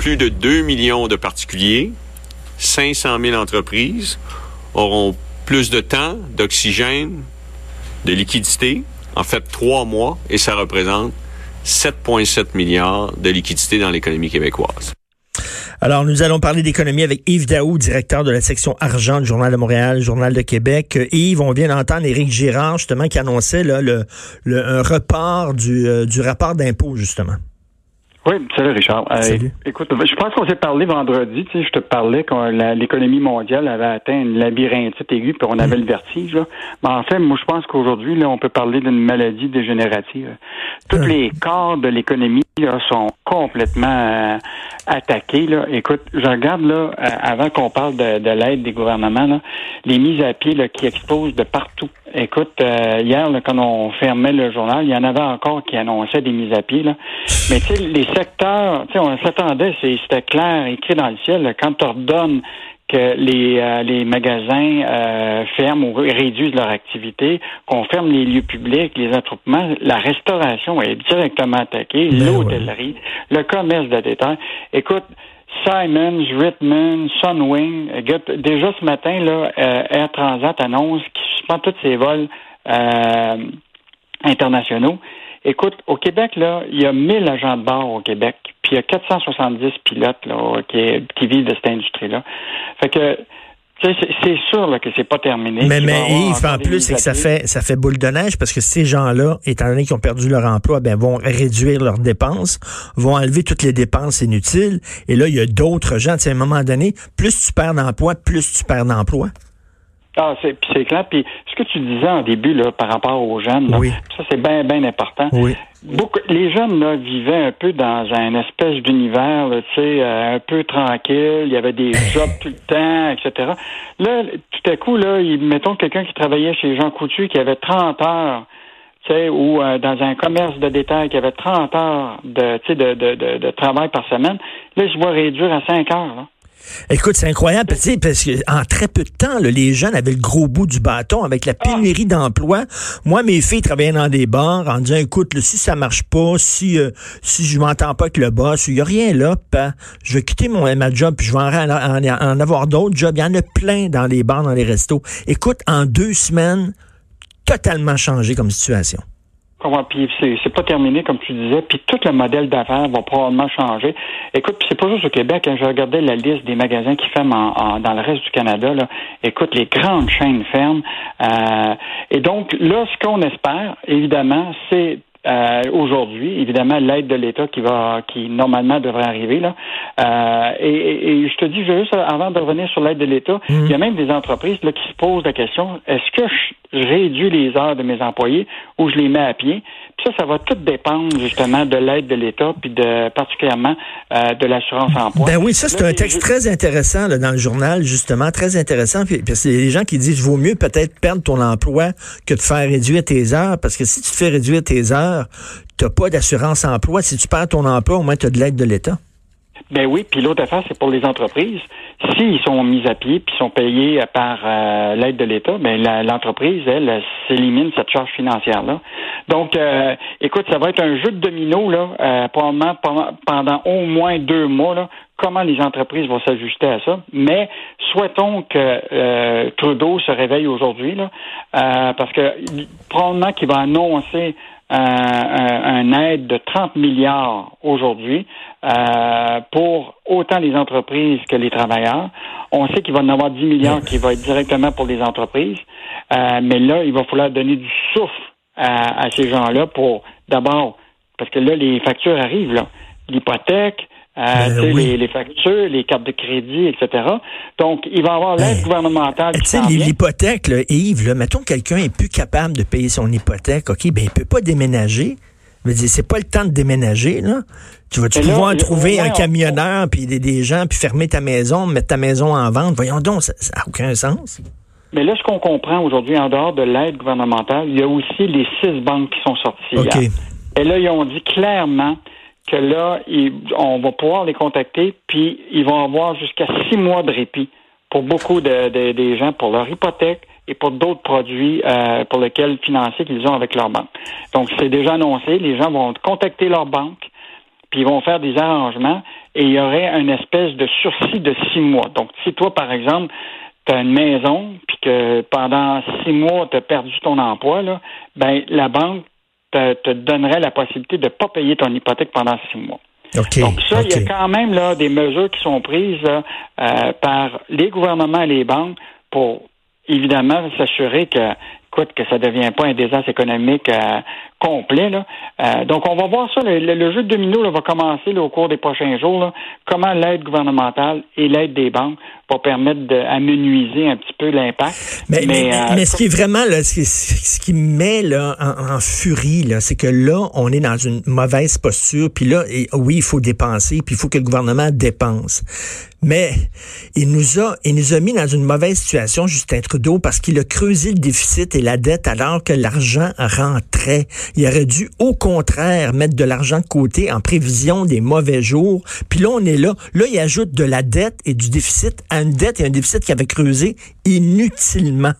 Plus de 2 millions de particuliers, 500 000 entreprises auront plus de temps, d'oxygène, de liquidité, en fait trois mois, et ça représente 7,7 milliards de liquidité dans l'économie québécoise. Alors, nous allons parler d'économie avec Yves Daou, directeur de la section argent du Journal de Montréal, Journal de Québec. Euh, Yves, on vient d'entendre Éric Girard, justement, qui annonçait le, le, un report du, euh, du rapport d'impôt, justement. Oui, salut Richard. Euh, Salut. écoute, je pense qu'on s'est parlé vendredi. Tu sais, je te parlais quand l'économie mondiale avait atteint une labyrinthite aiguë, puis on avait le vertige. Là. Mais en fait, moi, je pense qu'aujourd'hui, là, on peut parler d'une maladie dégénérative. Tous Hum. les corps de l'économie là, sont complètement euh, attaqués. Là. Écoute, je regarde là, euh, avant qu'on parle de, de l'aide des gouvernements, là, les mises à pied là, qui explosent de partout. Écoute, euh, hier, là, quand on fermait le journal, il y en avait encore qui annonçaient des mises à pied. Là. Mais tu sais, les secteurs, tu sais, on s'attendait, c'est- c'était clair, écrit dans le ciel, là, quand tu ordonnes que les, euh, les magasins euh, ferment ou réduisent leur activité, qu'on ferme les lieux publics, les attroupements, la restauration est directement attaquée, Ben l'hôtellerie, le commerce de détail. Écoute, Simons, Ritman, Sunwing, déjà ce matin, là, euh, Air Transat annonce qu'il suspend tous ses vols euh, internationaux. Écoute, au Québec, là, il y a 1000 agents de bord au Québec, puis il y a 470 pilotes là, qui, qui vivent de cette industrie-là. Fait que, c'est- sûr là, que c'est pas terminé. Mais, mais Yves, en plus, c'est que ça fait, ça fait boule de neige parce que ces gens-là, étant donné qu'ils ont perdu leur emploi, ben, vont réduire leurs dépenses, vont enlever toutes les dépenses inutiles. Et là, il y a d'autres gens. Tu sais, à un moment donné, plus tu perds d'emploi, plus tu perds d'emploi. Ah, c'est c'est clair. Puis ce que tu disais en début là, par rapport aux jeunes, là, Oui. ça c'est bien, bien important. Oui. Beaucoup, les jeunes là, vivaient un peu dans un espèce d'univers, là, tu sais, euh, un peu tranquille. Il y avait des jobs tout le temps, etc. Là, tout à coup, là, il- mettons quelqu'un qui travaillait chez Jean Coutu qui avait 30 heures, tu sais, ou euh, dans un commerce de détail qui avait 30 heures de, tu sais, de, de, de, de travail par semaine. Là, il se voit réduire à 5 heures. Là. Écoute, c'est incroyable, tu sais, parce que en très peu de temps, là, les jeunes avaient le gros bout du bâton avec la pénurie d'emploi. Moi, mes filles travaillaient dans des bars en disant, écoute, là, si ça marche pas, si euh, si je m'entends pas avec le boss, il y a rien là, ben, je vais quitter mon ma job, puis je vais en, en- en avoir d'autres jobs. Il y en a plein dans les bars, dans les restos. Écoute, en deux semaines, totalement changé comme situation. Comment, Puis c'est c'est pas terminé, comme tu disais. Puis tout le modèle d'affaires va probablement changer. Écoute, c'est pas juste au Québec. Hein, je regardais la liste des magasins qui ferment en- en- dans le reste du Canada. Là. Écoute, les grandes chaînes ferment. Euh, et donc, là, ce qu'on espère, évidemment, c'est euh, aujourd'hui, évidemment, l'aide de l'État qui va, qui normalement devrait arriver là. Euh, et, et- et je te dis juste avant de revenir sur l'aide de l'État, il y a même des entreprises là, qui se posent la question est-ce que je réduis les heures de mes employés ou je les mets à pied Puis ça, ça va tout dépendre justement de l'aide de l'État, puis de particulièrement euh, de l'assurance emploi. Ben oui, ça c'est un les- texte très intéressant là, dans le journal, justement, très intéressant. Puis, puis c'est des gens qui disent vaut mieux peut-être perdre ton emploi que de faire réduire tes heures, parce que si tu te fais réduire tes heures, t'as pas d'assurance emploi. Si tu perds ton emploi, au moins tu as de l'aide de l'État. Ben oui, puis l'autre affaire, c'est pour les entreprises. S'ils sont mis à pied puis sont payés par euh, l'aide de l'État, ben l'entreprise, elle, s'élimine cette charge financière-là. Donc, euh, écoute, ça va être un jeu de domino, là, euh, probablement pendant, pendant au moins deux mois, là, comment les entreprises vont s'ajuster à ça. Mais souhaitons que euh, Trudeau se réveille aujourd'hui, là, euh, parce que probablement qu'il va annoncer un, un- un aide de 30 milliards aujourd'hui euh, pour autant les entreprises que les travailleurs. On sait qu'il va en avoir 10 milliards qui va être directement pour les entreprises, Euh, mais là, il va falloir donner du souffle à, à ces gens-là pour d'abord, parce que là, les factures arrivent, là. L'hypothèque, euh, Ben oui. les, les factures, les cartes de crédit, etc. Donc, il va y avoir l'aide Ben, gouvernementale Tu sais, l'hypothèque, Yves, là, mettons que quelqu'un est plus capable de payer son hypothèque, OK, ben il peut pas déménager. Je veux dire, c'est pas le temps de déménager, là. Tu vas-tu là, pouvoir trouver un camionneur, puis des, des gens, puis fermer ta maison, mettre ta maison en vente? Voyons donc, ça n'a aucun sens. Mais là, ce qu'on comprend aujourd'hui, en dehors de l'aide gouvernementale, il y a aussi les six banques qui sont sorties. OK. hier. Et là, ils ont dit clairement que là, ils- on va pouvoir les contacter, puis ils vont avoir jusqu'à six mois de répit pour beaucoup de, de- des gens, pour leur hypothèque et pour d'autres produits euh, pour lesquels financiers qu'ils ont avec leur banque. Donc, c'est déjà annoncé. Les gens vont contacter leur banque, puis ils vont faire des arrangements, et il y aurait une espèce de sursis de six mois. Donc, si toi, par exemple, tu as une maison, puis que pendant six mois, tu as perdu ton emploi, là, ben la banque te, te donnerait la possibilité de ne pas payer ton hypothèque pendant six mois. Donc ça, il y a quand même là, des mesures qui sont prises là, euh, par les gouvernements et les banques pour évidemment s'assurer que écoute, que ça ne devient pas un désastre économique euh, complet. Là. Euh, donc, on va voir ça. Le, le- le jeu de domino là, va commencer là, au cours des prochains jours. là. comment l'aide gouvernementale et l'aide des banques va permettre d'amenuiser un petit peu l'impact. Mais, mais, mais- euh, mais ce qui est vraiment, là, ce qui, ce qui me met là, en, en furie, là, c'est que là, on est dans une mauvaise posture. Puis là, et, oui, il faut dépenser, puis il faut que le gouvernement dépense. Mais il nous a, il nous a mis dans une mauvaise situation, Justin Trudeau, parce qu'il a creusé le déficit et la dette alors que l'argent rentrait. Il aurait dû, au contraire, mettre de l'argent de côté en prévision des mauvais jours. Puis là, on est là. Là, il ajoute de la dette et du déficit à une dette et un déficit qui avait creusé inutilement.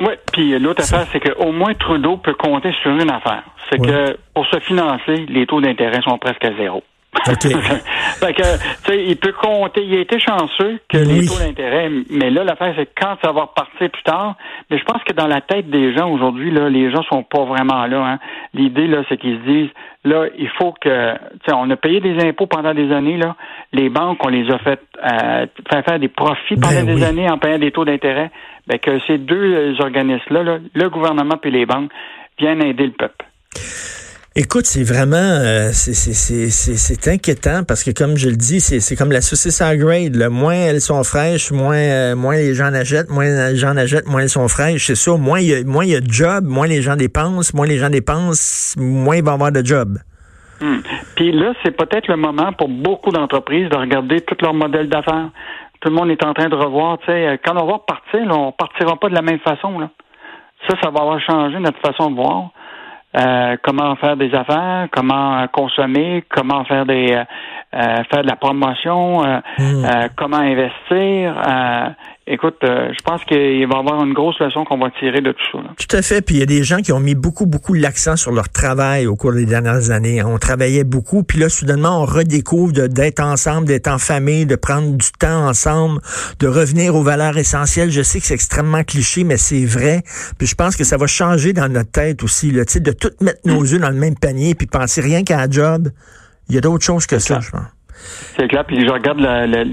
Oui, puis l'autre affaire, c'est qu'au moins Trudeau peut compter sur une affaire. C'est Ouais. que pour se financer, les taux d'intérêt sont presque à zéro. OK. fait que, tu sais, il peut compter. Il a été chanceux que Oui. les taux d'intérêt, mais là, l'affaire, c'est quand ça va repartir plus tard, mais je pense que dans la tête des gens aujourd'hui, là, les gens sont pas vraiment là. Hein. L'idée, là, c'est qu'ils se disent, là, il faut que, tu sais, on a payé des impôts pendant des années, là. Les banques, on les a fait euh, faire faire des profits pendant Ben des oui. années en payant des taux d'intérêt. Ben, que ces deux organismes-là, là, le gouvernement puis les banques, viennent aider le peuple. Écoute, c'est vraiment, euh, c'est- inquiétant parce que comme je le dis, c'est comme la saucisse à grade. là. Moins elles sont fraîches, moins euh, moins les gens en achètent, moins les gens en achètent, moins elles sont fraîches. C'est ça. Moins il y a, moins il y a de job, moins les gens dépensent, moins les gens dépensent, moins il va y avoir de job. Hmm. Puis là, c'est peut-être le moment pour beaucoup d'entreprises de regarder tout leur modèle d'affaires. Tout le monde est en train de revoir, tu sais, euh, quand on va repartir, là, on partira pas de la même façon. Là. Ça, ça va avoir changé notre façon de voir. Euh, comment faire des affaires, comment euh, consommer, comment faire des euh, euh, faire de la promotion, euh, Hmm. euh, comment investir. Écoute, euh, je pense qu'il va y avoir une grosse leçon qu'on va tirer de tout ça. là. Tout à fait. Puis il y a des gens qui ont mis beaucoup, beaucoup l'accent sur leur travail au cours des dernières années. On travaillait beaucoup, puis là, soudainement, on redécouvre d'être ensemble, d'être en famille, de prendre du temps ensemble, de revenir aux valeurs essentielles. Je sais que c'est extrêmement cliché, mais c'est vrai. Puis je pense que ça va changer dans notre tête aussi, là, tu sais, de tout mettre nos œufs dans le même panier, puis penser rien qu'à la job. Il y a d'autres choses que ça, je pense. C'est clair. Puis je regarde la, la-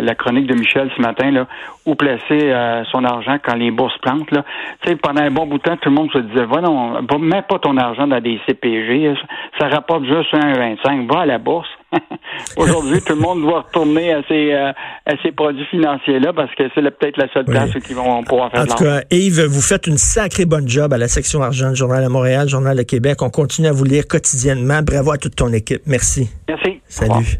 la chronique de Michel ce matin, là, où placer euh, son argent quand les bourses plantent. Là. Tu sais, pendant un bon bout de temps, tout le monde se disait, va non, va, mets pas ton argent dans des CPG, ça rapporte juste 1,25, va à la bourse. Aujourd'hui, tout le monde doit retourner à ces, euh, à ces produits financiers-là parce que c'est peut-être la seule Oui. place où ils vont pouvoir faire En tout cas, Yves, vous faites une sacrée bonne job à la section argent du Journal de Montréal, Journal de Québec. On continue à vous lire quotidiennement. Bravo à toute ton équipe. Merci. Merci. Salut.